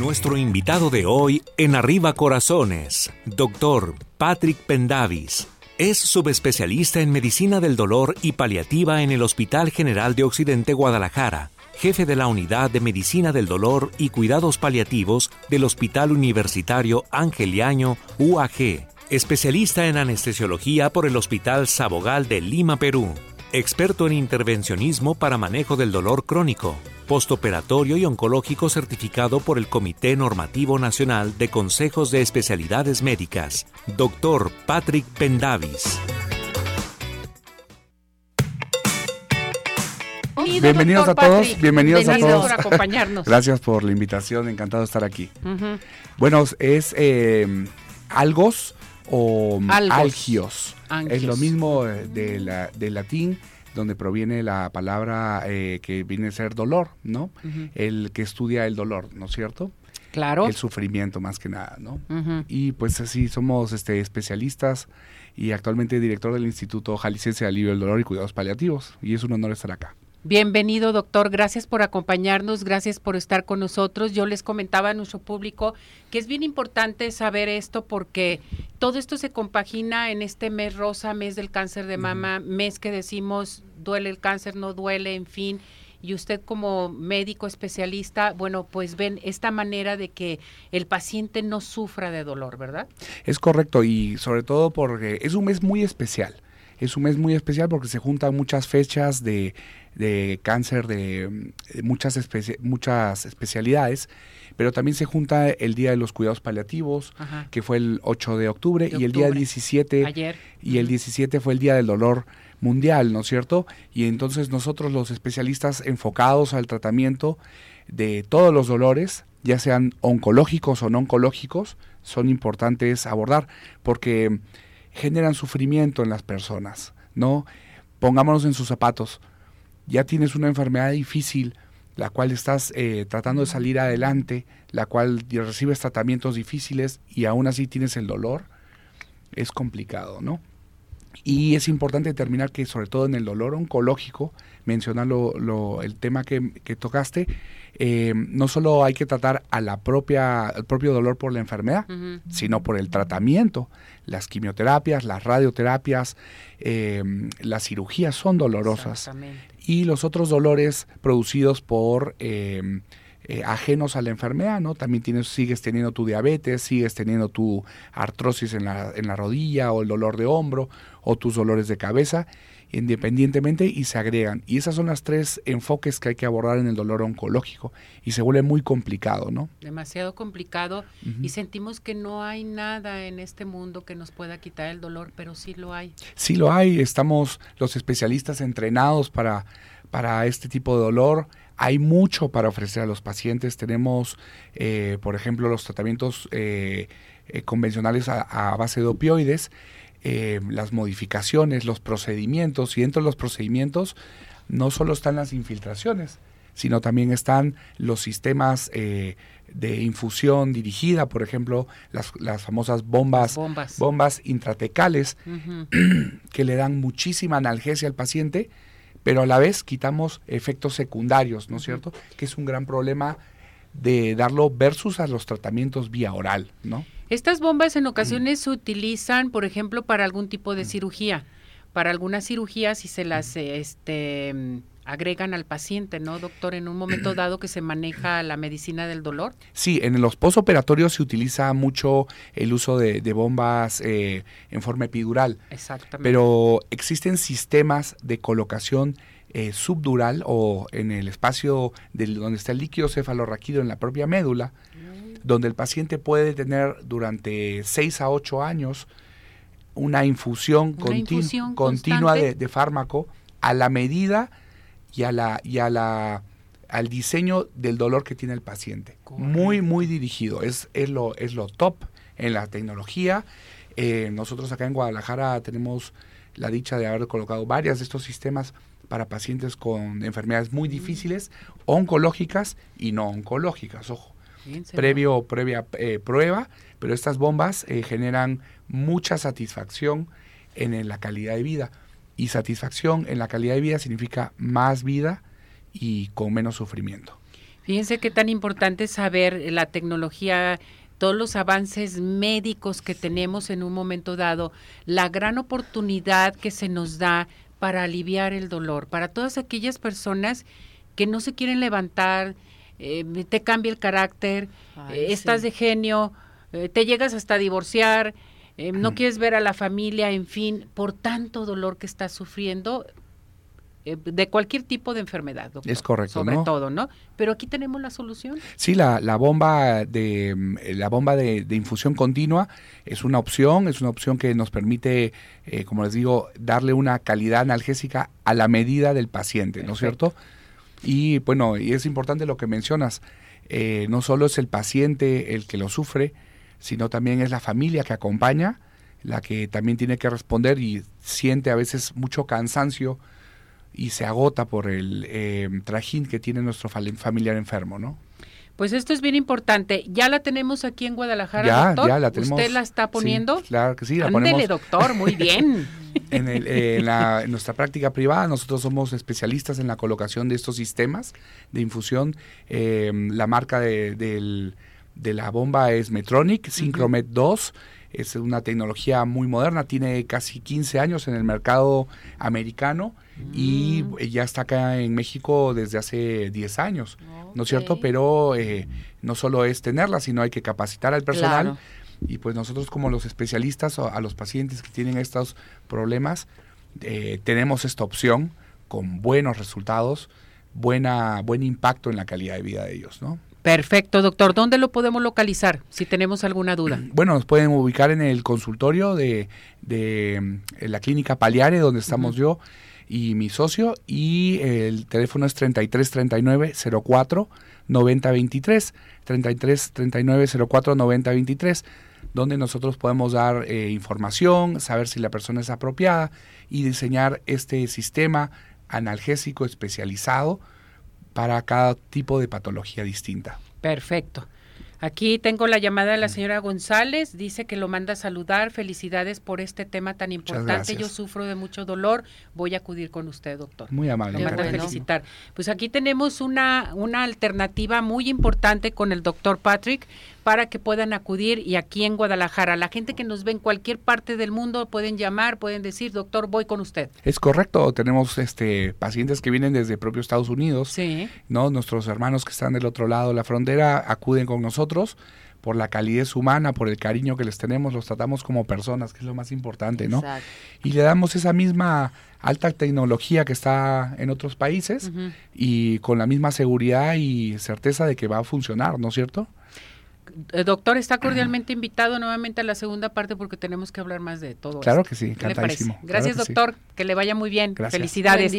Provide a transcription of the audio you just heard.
Nuestro invitado de hoy en Arriba Corazones, doctor Patrick Pendavis. Es subespecialista en medicina del dolor y paliativa en el Hospital General de Occidente Guadalajara, jefe de la Unidad de Medicina del Dolor y Cuidados Paliativos del Hospital Universitario Angeliaño UAG, especialista en anestesiología por el Hospital Sabogal de Lima, Perú, experto en intervencionismo para manejo del dolor crónico, postoperatorio y oncológico certificado por el Comité Normativo Nacional de Consejos de Especialidades Médicas, Dr. Patrick Pendavis. Bienvenidos a todos, bienvenidos a todos. por acompañarnos. Gracias por la invitación, encantado de estar aquí. Bueno, es eh, algos o Algos. algios. Angios. Es lo mismo eh, de la- del latín, donde proviene la palabra eh, que viene a ser dolor, ¿no? El que estudia el dolor, ¿no es cierto? Claro. El sufrimiento más que nada, ¿no? Ujú. Y pues así somos este, especialistas y actualmente director del Instituto Jalisciense de Alivio del Dolor y Cuidados Paliativos. Y es un honor estar acá. Bienvenido, doctor. Gracias por acompañarnos, gracias por estar con nosotros. Yo les comentaba a nuestro público que es bien importante saber esto porque todo esto se compagina en este mes rosa, mes del cáncer de mama, mes que decimos duele el cáncer, no duele, en fin. Y usted como médico especialista, bueno, pues ven esta manera de que el paciente no sufra de dolor, ¿verdad? Es correcto y sobre todo porque es un mes muy especial. Es un mes muy especial porque se juntan muchas fechas de, de cáncer de, mm, de muchas, muchas especialidades, pero también se junta el Día de los Cuidados Paliativos, Ajá. que fue el 8 de octubre, De y el día octubre. 17 Ayer. y el 17 fue el Día del Dolor Mundial, ¿no es cierto? Y entonces nosotros los especialistas enfocados al tratamiento de todos los dolores, ya sean oncológicos o no oncológicos, son importantes abordar porque generan sufrimiento en las personas, ¿no? Pongámonos en sus zapatos. Ya tienes una enfermedad difícil, la cual estás eh, tratando de salir adelante, la cual recibes tratamientos difíciles y aún así tienes el dolor, es complicado, ¿no? Y es importante determinar que sobre todo en el dolor oncológico, mencionar lo- lo- el tema que, que tocaste, eh, no solo hay que tratar a la propia, el propio dolor por la enfermedad, sino por el tratamiento. Las quimioterapias, las radioterapias, eh, las cirugías son dolorosas. Y los otros dolores producidos por eh, eh, ajenos a la enfermedad, ¿no? También tienes, sigues teniendo tu diabetes, sigues teniendo tu artrosis en la, en la rodilla o el dolor de hombro o tus dolores de cabeza, independientemente y se agregan. Y esas son las tres enfoques que hay que abordar en el dolor oncológico y se vuelve muy complicado, ¿no? demasiado complicado y sentimos que no hay nada en este mundo que nos pueda quitar el dolor, pero sí lo hay. Sí lo hay, estamos los especialistas entrenados para, para este tipo de dolor. Hay mucho para ofrecer a los pacientes. Tenemos, eh, por ejemplo, los tratamientos eh, eh, convencionales a, a base de opioides, eh, las modificaciones, los procedimientos. Y dentro de los procedimientos no solo están las infiltraciones, sino también están los sistemas eh, de infusión dirigida, por ejemplo, las, las famosas bombas, Bombas. bombas intratecales que le dan muchísima analgesia al paciente, pero a la vez quitamos efectos secundarios, ¿no es cierto? Que es un gran problema de darlo versus a los tratamientos vía oral, ¿no? Estas bombas en ocasiones se utilizan, por ejemplo, para algún tipo de cirugía. Para algunas cirugías si se las este, mm, agregan al paciente, ¿no, doctor? En un momento dado que se maneja la medicina del dolor. Sí, en los postoperatorios se utiliza mucho el uso de, de bombas eh, en forma epidural, Exactamente. pero existen sistemas de colocación eh, subdural o en el espacio del, donde está el líquido cefalorraquídeo en la propia médula, donde el paciente puede tener durante 6 a 8 años una infusión, Una continu- infusión continua de fármaco a la medida y a la y a la al diseño del dolor que tiene el paciente. Muy muy dirigido, es, es lo es lo top en la tecnología. Eh, nosotros acá en Guadalajara tenemos la dicha de haber colocado varias de estos sistemas para pacientes con enfermedades muy difíciles, oncológicas y no oncológicas, ojo previo, previa eh, prueba, pero estas bombas eh, generan mucha satisfacción en, en la calidad de vida. Y satisfacción en la calidad de vida significa más vida y con menos sufrimiento. Fíjense qué tan importante es saber la tecnología todos los avances médicos que tenemos en un momento dado, la gran oportunidad que se nos da para aliviar el dolor, para todas aquellas personas que no se quieren levantar, eh, te cambia el carácter, eh, estás de genio, eh, te llegas hasta divorciar, no quieres ver a la familia, en fin, por tanto dolor que estás sufriendo, eh, de cualquier tipo de enfermedad, doctor. Es correcto, sobre todo, ¿no? Pero aquí tenemos la solución. Sí, la, la bomba de mm, la bomba de, infusión continua es una opción, es una opción que nos permite, eh, como les digo, darle una calidad analgésica a la medida del paciente, ¿no es cierto? Y bueno, y es importante lo que mencionas, eh, no solo es el paciente el que lo sufre, sino también es la familia que acompaña, la que también tiene que responder y siente a veces mucho cansancio y se agota por el eh, trajín que tiene nuestro familiar enfermo, ¿no? Pues esto es bien importante. Ya la tenemos aquí en Guadalajara, ya, doctor. Ya la tenemos. ¿Usted la está poniendo? claro que sí. La Ándele, doctor, muy bien. en, en, nuestra práctica privada, nosotros somos especialistas en la colocación de estos sistemas de infusión. Eh, la marca de, de, la bomba es Metronic, Synchromet 2 es una tecnología muy moderna, tiene casi 15 años en el mercado americano y mm. ya está acá en México desde hace 10 años, ¿no es cierto? Pero eh, no solo es tenerla, sino hay que capacitar al personal y pues nosotros como los especialistas o a los pacientes que tienen estos problemas, eh, tenemos esta opción con buenos resultados, buena, buen impacto en la calidad de vida de ellos, ¿no? Perfecto, doctor. ¿Dónde lo podemos localizar si tenemos alguna duda? Bueno, nos pueden ubicar en el consultorio de, de la clínica Paliare, donde estamos yo y mi socio, y el teléfono es 3339 04 9023, 3339 04 9023, donde nosotros podemos dar eh, información, saber si la persona es apropiada y diseñar este sistema analgésico especializado para cada tipo de patología distinta. Perfecto. Aquí tengo la llamada de la señora González, dice que lo manda a saludar, felicidades por este tema tan importante, yo sufro de mucho dolor, voy a acudir con usted, doctor. Muy amable. Le mando a felicitar. Pues aquí tenemos una, una alternativa muy importante con el doctor Patrick para que puedan acudir y aquí en Guadalajara, la gente que nos ve en cualquier parte del mundo pueden llamar, pueden decir, doctor, voy con usted. Es correcto, tenemos este pacientes que vienen desde propio Estados Unidos, sí. ¿no? Nuestros hermanos que están del otro lado de la frontera acuden con nosotros por la calidez humana, por el cariño que les tenemos, los tratamos como personas, que es lo más importante, ¿no? Y le damos esa misma alta tecnología que está en otros países y con la misma seguridad y certeza de que va a funcionar, ¿no es cierto? Eh, doctor está cordialmente invitado nuevamente a la segunda parte porque tenemos que hablar más de todo. Claro que sí, encantadísimo. Gracias, doctor. Que le vaya muy bien. Felicidades.